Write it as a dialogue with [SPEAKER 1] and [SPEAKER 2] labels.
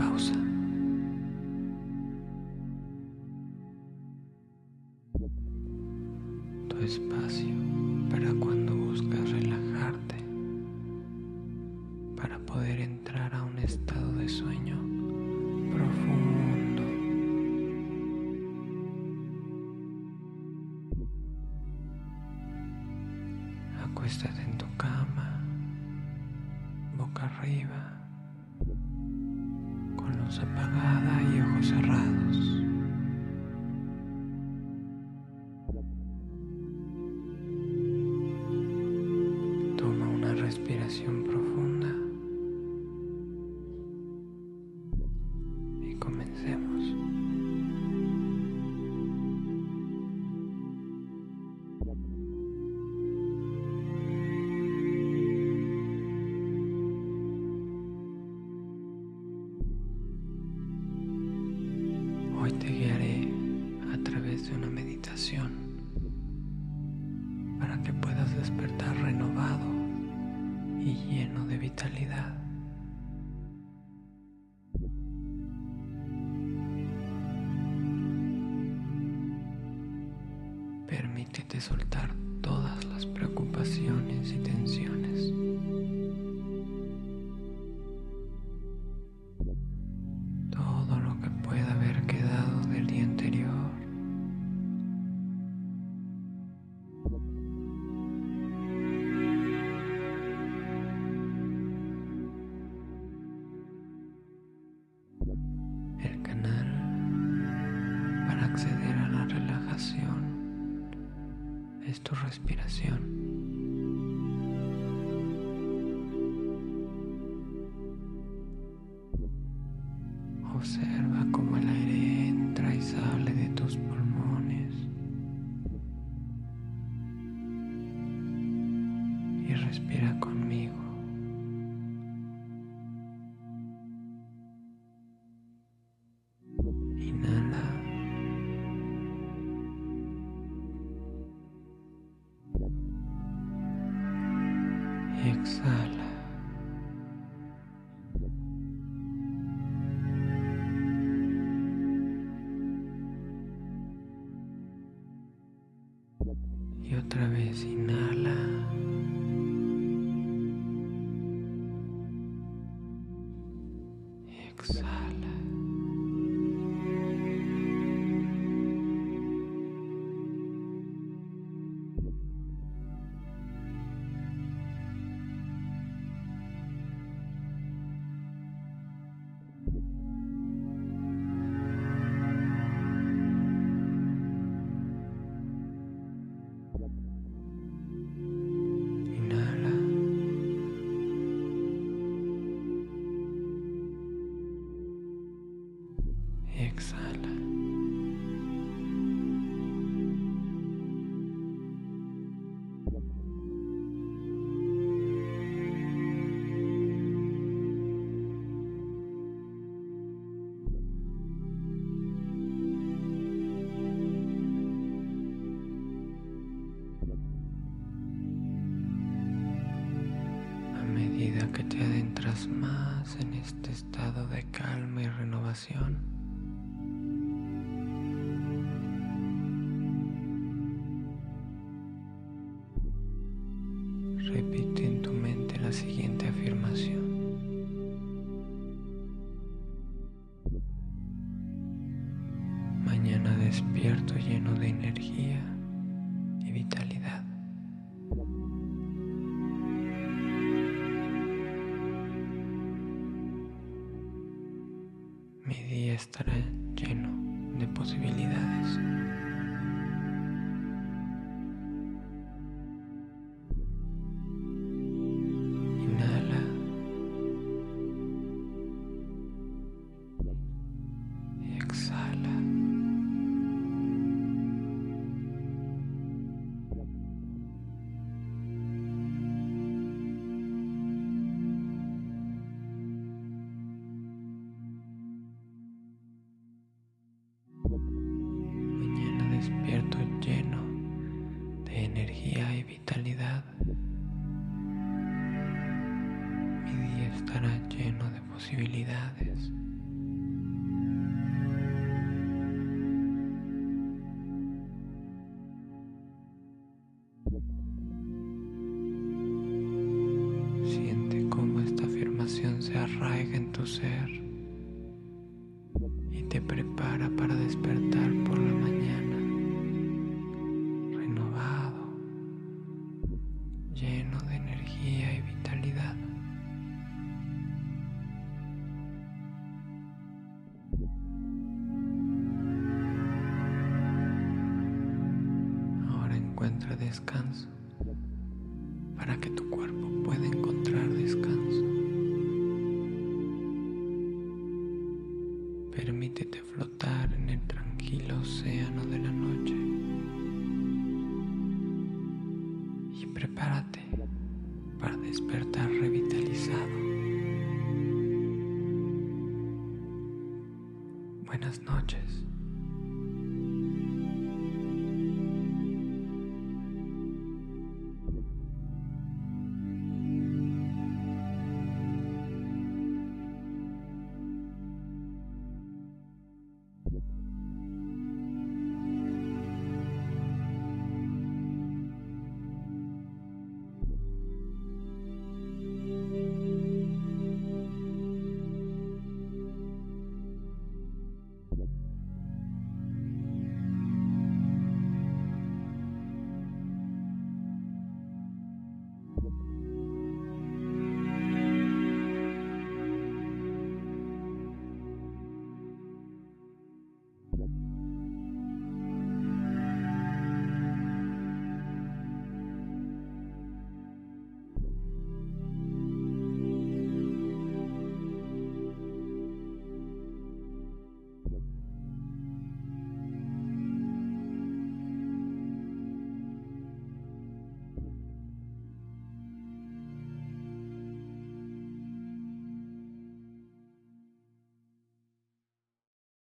[SPEAKER 1] pausa. Tu espacio para cuando buscas relajarte, para poder entrar a un estado de sueño profundo. Acuéstate en tu cama, boca arriba, apagada y ojos cerrados. Toma una respiración profunda y comencemos. Permítete soltar todas las preocupaciones y tensiones. Es tu respiración. Exhala. Y otra vez inhala. Exhala. Que te adentras más en este estado de calma y renovación, Mañana despierto lleno de energía y vitalidad. Mi día estará lleno de posibilidades. Posibilidades. Siente cómo esta afirmación se arraiga en tu ser y te prepara para despertar por la mañana, renovado, lleno de energía y vitalidad. Descanso para que tu cuerpo pueda encontrar descanso. Permítete flotar en el tranquilo océano de la noche y prepárate para despertar revitalizado. Buenas noches.